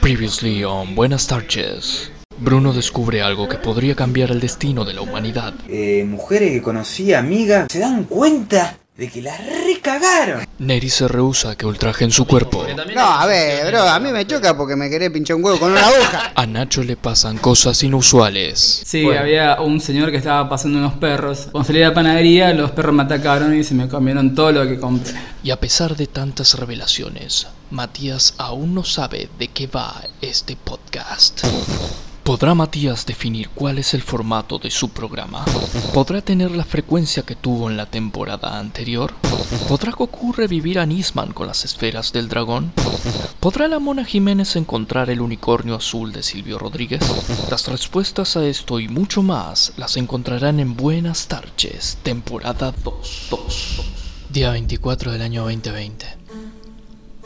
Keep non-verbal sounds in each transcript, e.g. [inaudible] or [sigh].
Previously on Buenas tardes. Bruno descubre algo que podría cambiar el destino de la humanidad. Eh, mujeres que conocí, amigas, se dan cuenta de que la recagaron. Neri se rehúsa a que ultrajen su cuerpo. No, a ver, bro, a mí me choca porque me querés pinchar un huevo con una aguja. [laughs] A Nacho le pasan cosas inusuales. Sí, había un señor que estaba pasando unos perros. Cuando salí de la panadería, los perros me atacaron y se me comieron todo lo que compré. Y a pesar de tantas revelaciones, Matías aún no sabe de qué va este podcast. ¿Podrá Matías definir cuál es el formato de su programa? ¿Podrá tener la frecuencia que tuvo en la temporada anterior? ¿Podrá Goku revivir a Nisman con las esferas del dragón? ¿Podrá la Mona Jiménez encontrar el unicornio azul de Silvio Rodríguez? Las respuestas a esto y mucho más las encontrarán en Buenas Tarches, temporada 2. 2. Día 24 del año 2020.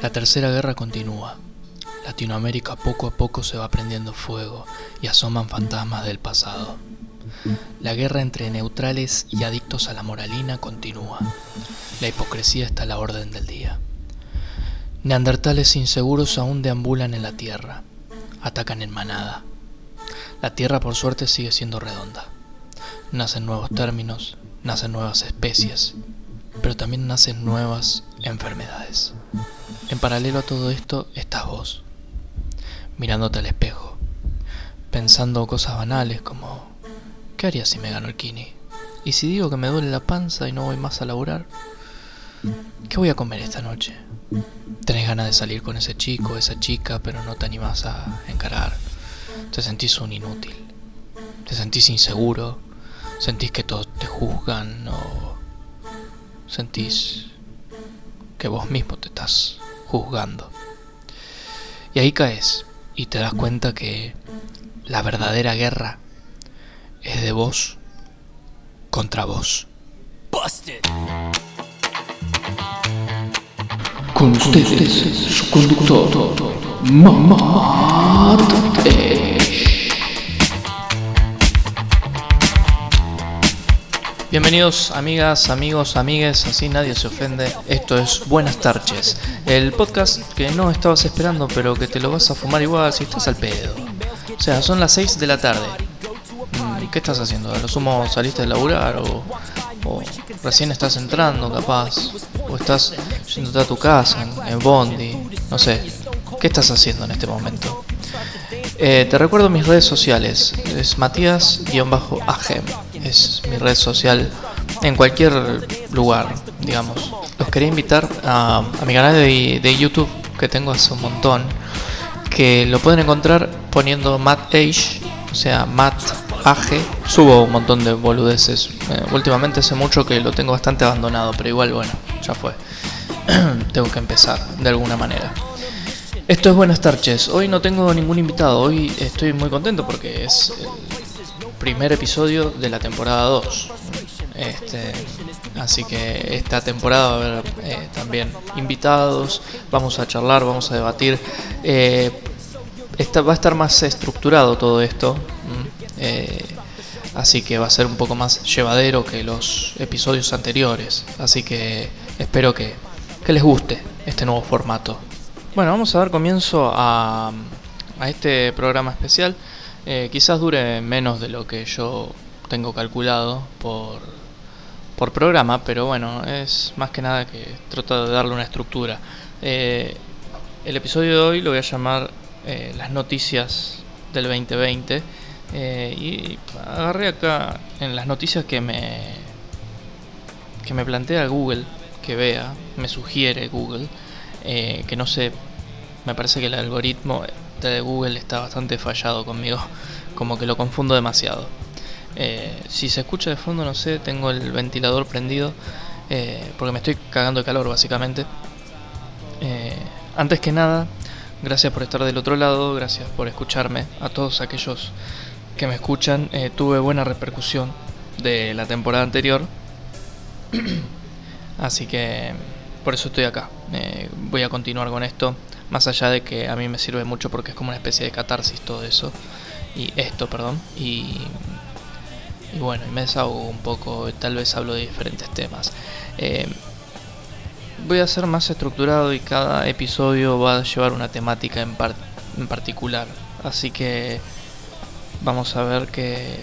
La tercera guerra continúa. Latinoamérica poco a poco se va prendiendo fuego y asoman fantasmas del pasado. La guerra entre neutrales y adictos a la moralina continúa. La hipocresía está a la orden del día. Neandertales inseguros aún deambulan en la Tierra. Atacan en manada. La Tierra por suerte sigue siendo redonda. Nacen nuevos términos, nacen nuevas especies, pero también nacen nuevas enfermedades. En paralelo a todo esto estás vos, mirándote al espejo, pensando cosas banales como ¿qué haría si me gano el kini? ¿Y si digo que me duele la panza y no voy más a laburar? ¿Qué voy a comer esta noche? Tenés ganas de salir con ese chico, esa chica, pero no te animás a encarar. Te sentís un inútil. Te sentís inseguro. Sentís que todos te juzgan o sentís que vos mismo te estás juzgando. Y ahí caes y te das cuenta que la verdadera guerra es de vos contra vos. Con ustedes, su conductor, Mamate. Bienvenidos amigas, amigos, amigues, así nadie se ofende. Esto es Buenas Tarches, el podcast que no estabas esperando pero que te lo vas a fumar igual si estás al pedo. O sea, son las 6 de la tarde. Mm, ¿Y qué estás haciendo? ¿A lo sumo saliste de laburar o, o recién estás entrando capaz? ¿O estás yéndote a tu casa en, en Bondi? No sé. ¿Qué estás haciendo en este momento? Eh, te recuerdo mis redes sociales. Es Matías-Agem. Es mi red social en cualquier lugar, digamos. Los quería invitar a, mi canal de, de, YouTube que tengo hace un montón. Que lo pueden encontrar poniendo Matt Age, o sea, Matt Age. Subo un montón de boludeces. Eh, últimamente hace mucho que lo tengo bastante abandonado, pero igual, bueno, ya fue. [clears throat] tengo que empezar de alguna manera. Esto es Buenas tardes. Hoy no tengo ningún invitado. Hoy estoy muy contento porque es primer episodio de la temporada 2. Este, así que esta temporada va a haber eh, también invitados. Vamos a charlar, vamos a debatir. Eh, esta, va a estar más estructurado todo esto. Eh, así que va a ser un poco más llevadero que los episodios anteriores. Así que espero que, les guste este nuevo formato. Bueno, vamos a dar comienzo a este programa especial. Eh, quizás dure menos de lo que yo tengo calculado por, por programa, pero bueno, es más que nada que trato de darle una estructura. Eh, el episodio de hoy lo voy a llamar eh, Las noticias del 2020. y agarré acá en las noticias que me, que me plantea Google que vea, me sugiere Google. Que no sé, me parece que el algoritmo de Google está bastante fallado conmigo, como que lo confundo demasiado. Eh, si se escucha de fondo, no sé, tengo el ventilador prendido, eh, porque me estoy cagando de calor básicamente. Eh, antes que nada, gracias por estar del otro lado, gracias por escucharme, a todos aquellos que me escuchan, tuve buena repercusión de la temporada anterior, [clears throat] así que por eso estoy acá. Voy a continuar con esto, más allá de que a mí me sirve mucho porque es como una especie de catarsis todo eso. Y esto, perdón. Y, y bueno, y me desahogo un poco, tal vez hablo de diferentes temas. Eh, voy a ser más estructurado y cada episodio va a llevar una temática en, par en particular. Así que vamos a ver qué,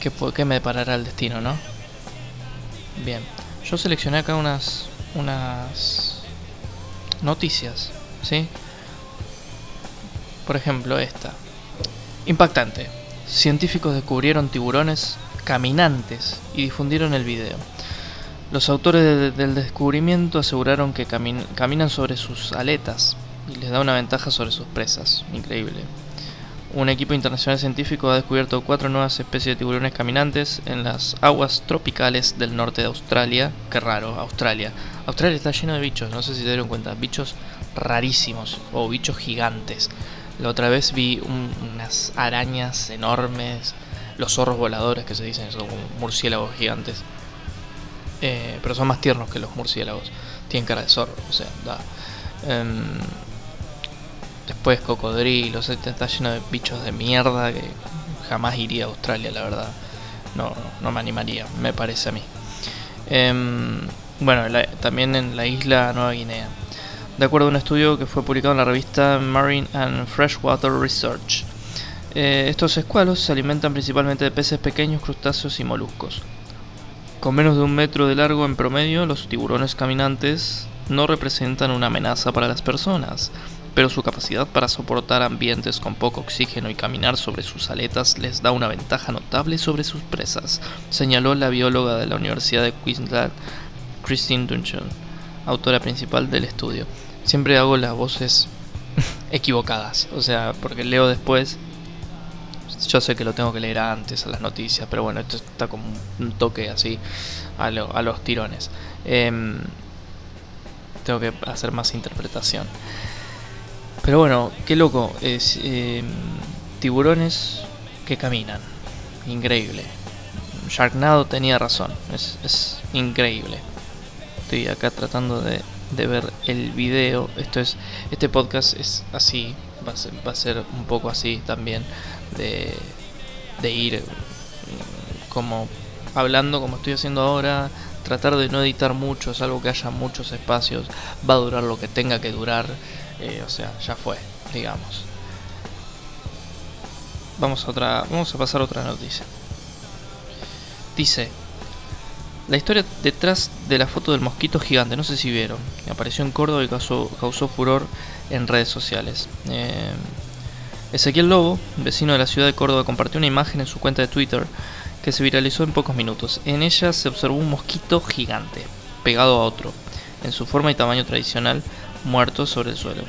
qué, qué me deparará el destino, ¿no? Bien, yo seleccioné acá unas, unas noticias, ¿sí? Por ejemplo, esta. Impactante. Científicos descubrieron tiburones caminantes y difundieron el video. Los autores de- del descubrimiento aseguraron que camin- caminan sobre sus aletas y les da una ventaja sobre sus presas. Increíble. Un equipo internacional científico ha descubierto cuatro nuevas especies de tiburones caminantes en las aguas tropicales del norte de Australia. Qué raro, Australia. Australia está lleno de bichos, no sé si se dieron cuenta. Bichos rarísimos o bichos gigantes. La otra vez vi un- unas arañas enormes, los zorros voladores que se dicen, son murciélagos gigantes. Eh, pero son más tiernos que los murciélagos. Tienen cara de zorro, o sea, da. Em, después cocodrilos, está lleno de bichos de mierda que jamás iría a Australia, la verdad. No, no, me animaría, me parece a mí. Em, bueno, también en la isla Nueva Guinea. De acuerdo a un estudio que fue publicado en la revista Marine and Freshwater Research. Eh, estos escualos se alimentan principalmente de peces pequeños, crustáceos y moluscos. Con menos de un metro de largo en promedio, los tiburones caminantes no representan una amenaza para las personas, pero su capacidad para soportar ambientes con poco oxígeno y caminar sobre sus aletas les da una ventaja notable sobre sus presas, señaló la bióloga de la Universidad de Queensland, Christine Dungeon, autora principal del estudio. Siempre hago las voces [laughs] equivocadas, o sea, porque leo después yo sé que lo tengo que leer antes a las noticias, pero bueno, esto está como un toque así a, lo- a los tirones. Em, tengo que hacer más interpretación. Pero bueno, qué loco. Es, em, tiburones que caminan. Increíble. Sharknado tenía razón. Es, es increíble. Estoy acá tratando de, de ver el video. Esto es. Este podcast es así. Va a ser, va a ser un poco así también. De, de ir mm, como hablando como estoy haciendo ahora. Tratar de no editar mucho, salvo que haya muchos espacios. Va a durar lo que tenga que durar. Eh, o sea, ya fue, digamos. Vamos a otra. Vamos a pasar a otra noticia. Dice. La historia detrás de la foto del mosquito gigante, no sé si vieron, apareció en Córdoba y causó, causó furor en redes sociales. Eh, Ezequiel Lobo, vecino de la ciudad de Córdoba, compartió una imagen en su cuenta de Twitter que se viralizó en pocos minutos. En ella se observó un mosquito gigante, pegado a otro, en su forma y tamaño tradicional, muerto sobre el suelo.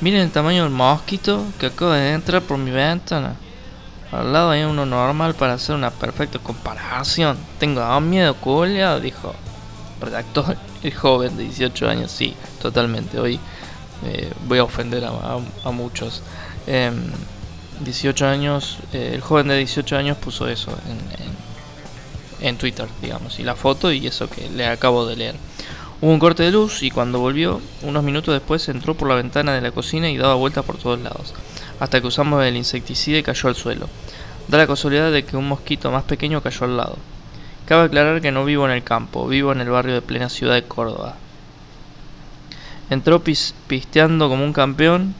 Miren el tamaño del mosquito que acaba de entrar por mi ventana. Al lado hay uno normal para hacer una perfecta comparación. Tengo miedo, culia, dijo. Redactor, [laughs] el joven de 18 años, sí, totalmente. Hoy eh, voy a ofender a, muchos. Em, 18 años, eh, el joven de 18 años puso eso en, en, en Twitter, digamos, y la foto y eso que le acabo de leer. Hubo un corte de luz y cuando volvió, unos minutos después entró por la ventana de la cocina y daba vueltas por todos lados, hasta que usamos el insecticida y cayó al suelo. Da la casualidad de que un mosquito más pequeño cayó al lado. Cabe aclarar que no vivo en el campo, vivo en el barrio de plena ciudad de Córdoba. Entró pis- pisteando como un campeón,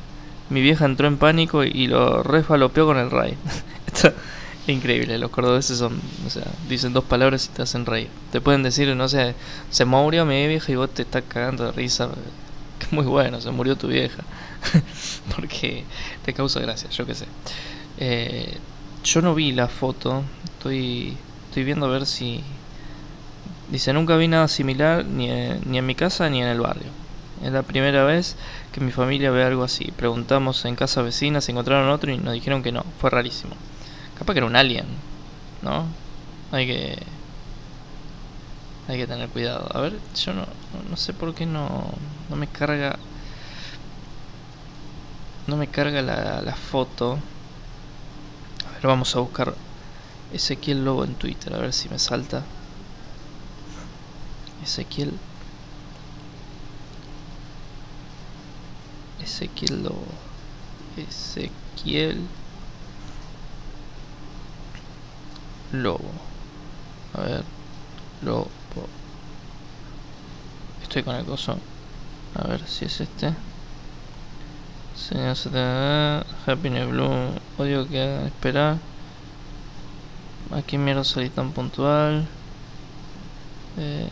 mi vieja entró en pánico y, lo refalopeó con el ray. [laughs] Increíble, los cordobeses son, o sea, dicen dos palabras y te hacen reír. Te pueden decir, no sé, se murió mi vieja y vos te estás cagando de risa. [laughs] Que muy bueno, se murió tu vieja. [laughs] Porque te causa gracia, yo qué sé. Eh, yo no vi la foto, estoy, estoy viendo a ver si... Dice, nunca vi nada similar ni en, ni en mi casa ni en el barrio. Es la primera vez que mi familia ve algo así. Preguntamos en casa vecina si encontraron otro y nos dijeron que no. Fue rarísimo. Capaz que era un alien, ¿no? Hay que... Hay que tener cuidado. A ver, yo no, no- sé por qué no, no me carga... No me carga la, la foto. A ver, vamos a buscar Ezequiel Lobo en Twitter, a ver si me salta. Ezequiel. Ezequiel Lobo. Ezequiel Lobo. A ver. Lobo. Estoy con el coso. A ver si es este. Señor Happiness Blue, odio que hagan esperar. Aquí mierda salí tan puntual. Eh,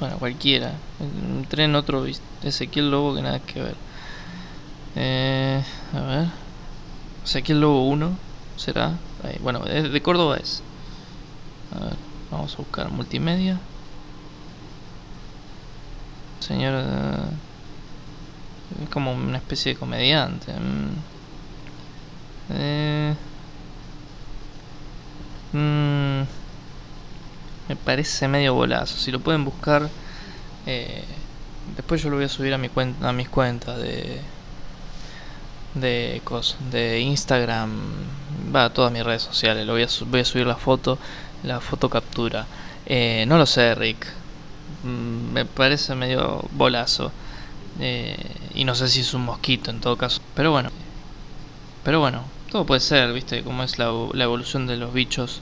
bueno, cualquiera. Entré en otro Ezequiel Lobo que nada que ver. Eh, a ver. Ezequiel Lobo 1 será. Ahí, bueno, de, de Córdoba es. A ver, vamos a buscar multimedia. Señor. eh, es como una especie de comediante. mm. Eh, mm, me parece medio bolazo. Si lo pueden buscar. eh, después yo lo voy a subir a mi cuenta, a mis cuentas de de cos, de Instagram, va a todas mis redes sociales. Lo voy a voy a subir la foto, la foto captura. Eh, no lo sé, Rick. Mm, me parece medio bolazo. Eh, y no sé si es un mosquito en todo caso. Pero bueno. Pero bueno, todo puede ser, ¿viste? Como es la, la evolución de los bichos.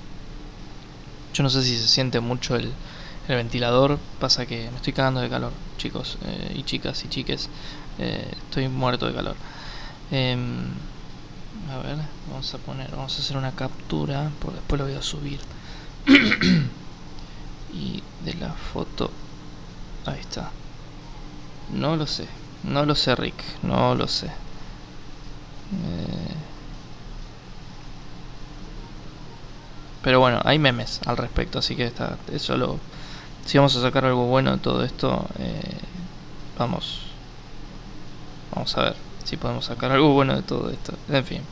Yo no sé si se siente mucho el, el ventilador. Pasa que me estoy cagando de calor, chicos eh, y chicas y chiques. Eh, estoy muerto de calor. Em, a ver, vamos a poner, vamos a hacer una captura, porque después lo voy a subir. [clears throat] y de la foto, ahí está. No lo sé, no lo sé, Rick, no lo sé. Eh, Pero bueno, hay memes al respecto, así que está, eso lo. Si vamos a sacar algo bueno de todo esto, eh, vamos. Vamos a ver si podemos sacar algo bueno de todo esto. En fin,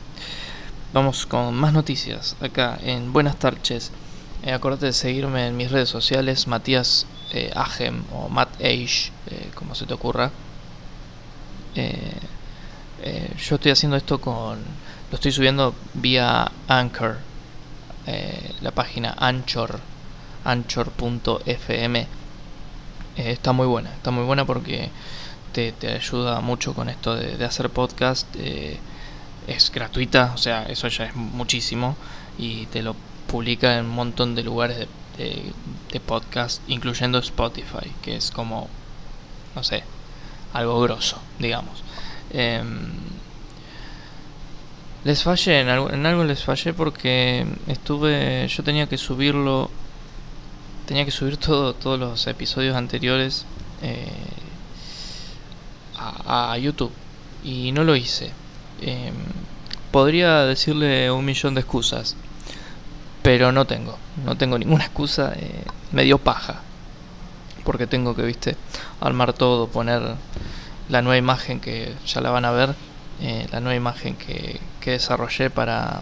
vamos con más noticias acá en Buenas tardes. Eh, acordate de seguirme en mis redes sociales, Matías eh, Agem o Matt Age, eh, como se te ocurra. Eh, eh, yo estoy haciendo esto con. Lo estoy subiendo vía Anchor, la página Anchor, anchor.fm. Está muy buena, está muy buena porque te, ayuda mucho con esto de, hacer podcast. eh, es gratuita, o sea, eso ya es muchísimo. Y te lo publica en un montón de lugares de podcast, incluyendo Spotify, que es como, no sé, algo grosso, digamos. Em, les fallé, en algo, en algo les fallé porque estuve, yo tenía que subirlo, tenía que subir todo, todos los episodios anteriores eh, a, YouTube. Y no lo hice. Em, podría decirle un millón de excusas, pero no tengo, no tengo ninguna excusa, eh, me dio paja, porque tengo que, viste, armar todo, poner la nueva imagen que ya la van a ver, eh, la nueva imagen que, que desarrollé para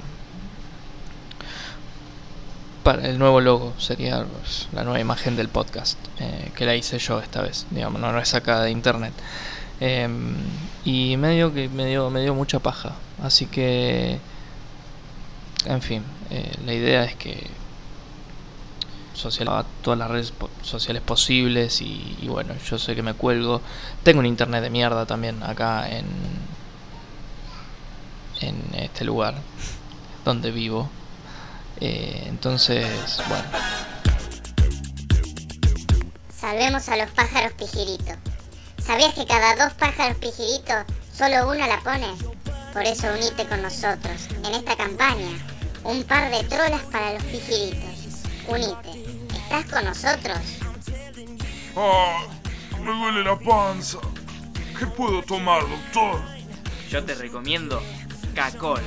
para el nuevo logo. Sería la nueva imagen del podcast eh, que la hice yo esta vez digamos. No, no es sacada de internet Em, y medio que me dio me dio mucha paja. Así que en fin eh, la idea es que social todas las redes sociales posibles y, y bueno yo sé que me cuelgo. Tengo un internet de mierda también acá en en este lugar donde vivo. Eh, entonces bueno. Salvemos a los pájaros pijiritos. ¿Sabías que cada dos pájaros pijiritos solo uno la pone? Por eso unite con nosotros en esta campaña. Un par de trolas para los pijiritos. Unite. ¿Estás con nosotros? Ah, me duele la panza. ¿Qué puedo tomar, doctor? Yo te recomiendo Cacol,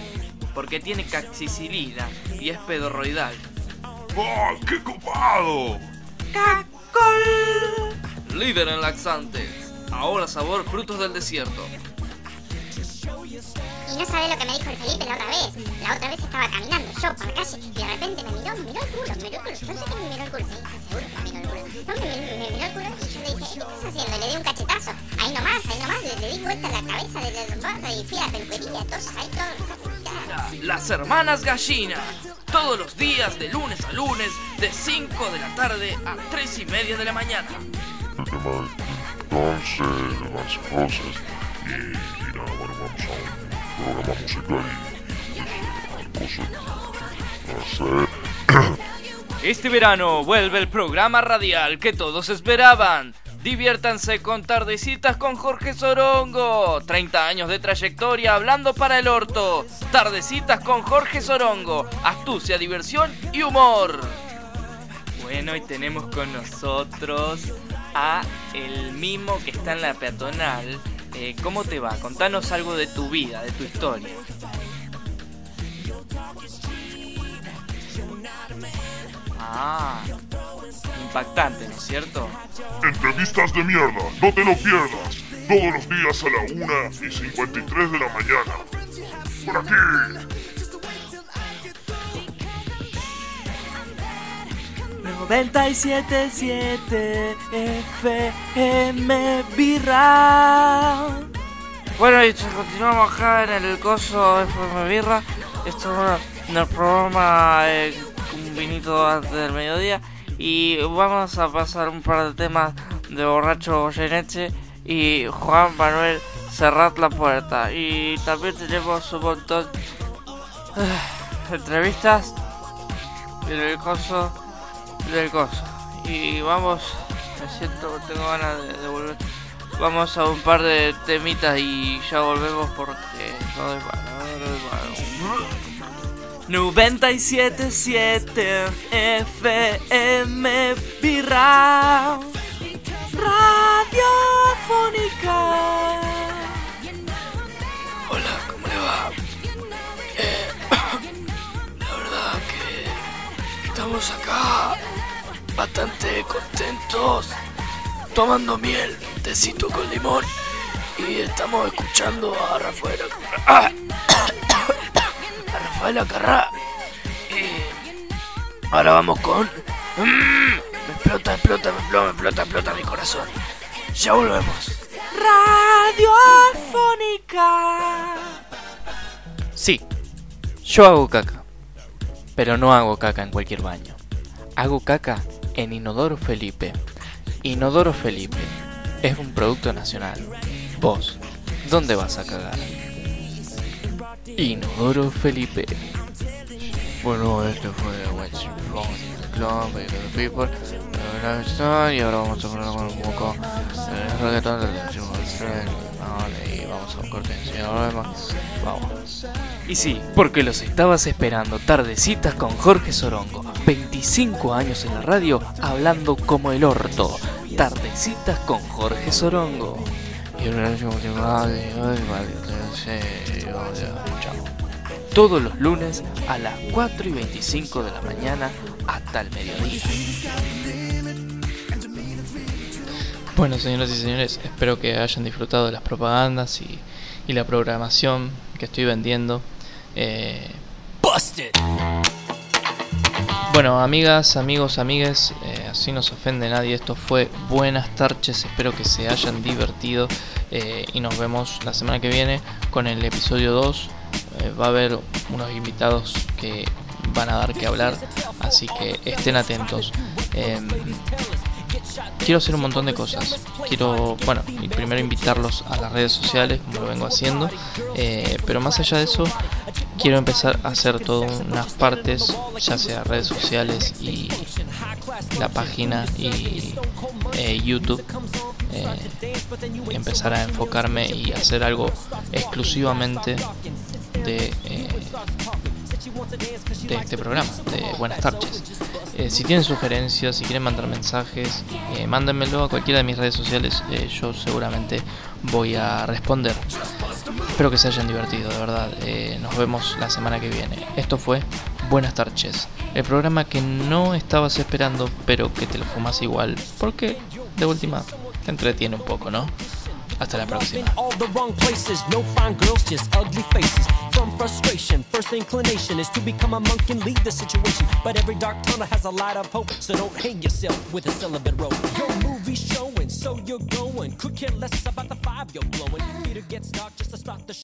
porque tiene caxicilina y es pedorroidal. ¡Ah, qué copado! Líder en laxantes, ahora sabor frutos del desierto. Y no sabés lo que me dijo el Felipe la otra vez. La otra vez estaba caminando yo por la calle y de repente me miró, me miró el culo, me miró el culo. Yo sé que me miró el culo, sí, seguro que me miró el culo. No, me, me- me miró el culo y yo le dije, ¿qué estás haciendo? Le di un cachetazo. Ahí nomás, ahí nomás, le, le di vuelta a la cabeza de la y fui a la peluquería, entonces ahí todo. Las hermanas gallina, todos los días de lunes a lunes, de 5 de la tarde a 3 y media de la mañana. Entonces, las rosas. Y, y nada, bueno, vamos a un programa musical y, pues, cosas. Sé. [coughs] Este verano vuelve el programa radial que todos esperaban. Diviértanse con Tardecitas con Jorge Sorongo. 30 años de trayectoria hablando para el orto. Tardecitas con Jorge Sorongo. Astucia, diversión y humor. Bueno, y tenemos con nosotros a el mismo que está en la peatonal. Eh, ¿Cómo te va? Contanos algo de tu vida, de tu historia. Ah, impactante, ¿no es cierto? Entrevistas de mierda, no te lo pierdas. Todos los días a la 1 y 53 de la mañana. Por aquí. 977 FM Birra. Bueno, y continuamos acá en el coso FM Birra. Esto es programa eh, un vinito antes del mediodía. Y vamos a pasar un par de temas de Borracho Goyeneche y Juan Manuel Cerrat la Puerta. Y también tenemos un montón de entrevistas en el coso del coso. Y vamos, me siento, tengo ganas de, volver. Vamos a un par de temitas y ya volvemos porque no es malo, malo. 977 FM Birra Radiofónica. Tomando miel, tecito con limón y estamos escuchando a Rafael [coughs] a Rafael Acarrá y ahora vamos con Mm, me explota, explota, me explota, me explota, explota mi corazón. Ya volvemos. Radiofónica. Sí, yo hago caca, pero no hago caca en cualquier baño. Hago caca en Inodoro Felipe. Inodoro Felipe es un producto nacional. Vos, ¿dónde vas a cagar? Inodoro Felipe. Bueno, este fue What's Wrong with the Club, People, la y ahora vamos a poner con un poco el reggaetón del último Vale, y vamos a un corte. Vamos. Y sí, porque los estabas esperando, tardecitas con Jorge Sorongo, 25 años en la radio, hablando como el orto. Tardecitas con Jorge Sorongo. Y Chao todos los lunes a las 4 y 25 de la mañana hasta el mediodía. Bueno, señoras y señores, espero que hayan disfrutado de las propagandas y, y la programación que estoy vendiendo. Eh, bueno, amigas, amigos, amigues, eh, así no se ofende nadie. Esto fue Buenas tardes, espero que se hayan divertido eh, y nos vemos la semana que viene con el episodio 2 eh, va a haber unos invitados que van a dar que hablar, así que estén atentos. Quiero hacer un montón de cosas. Quiero, bueno, primero invitarlos a las redes sociales, como lo vengo haciendo, eh, pero más allá de eso, quiero empezar a hacer todas unas partes, ya sea redes sociales y la página y eh, YouTube. Eh, empezar a enfocarme y hacer algo exclusivamente de, eh, de este programa, de Buenas tardes. Eh, si tienen sugerencias, si quieren mandar mensajes, eh, mándenmelo a cualquiera de mis redes sociales, eh, yo seguramente voy a responder. Espero que se hayan divertido, de verdad. Eh, nos vemos la semana que viene. Esto fue Buenas tardes, el programa que no estabas esperando, pero que te lo fumas igual, porque de última te entretiene un poco, ¿no? Hasta la próxima. Frustration, first inclination is to become a monk and lead the situation. But every dark tunnel has a light of hope, so don't hang yourself with a celibate rope. Your movie's showing, so you're going. Could care less about the five you're blowing. Theater gets dark just to start the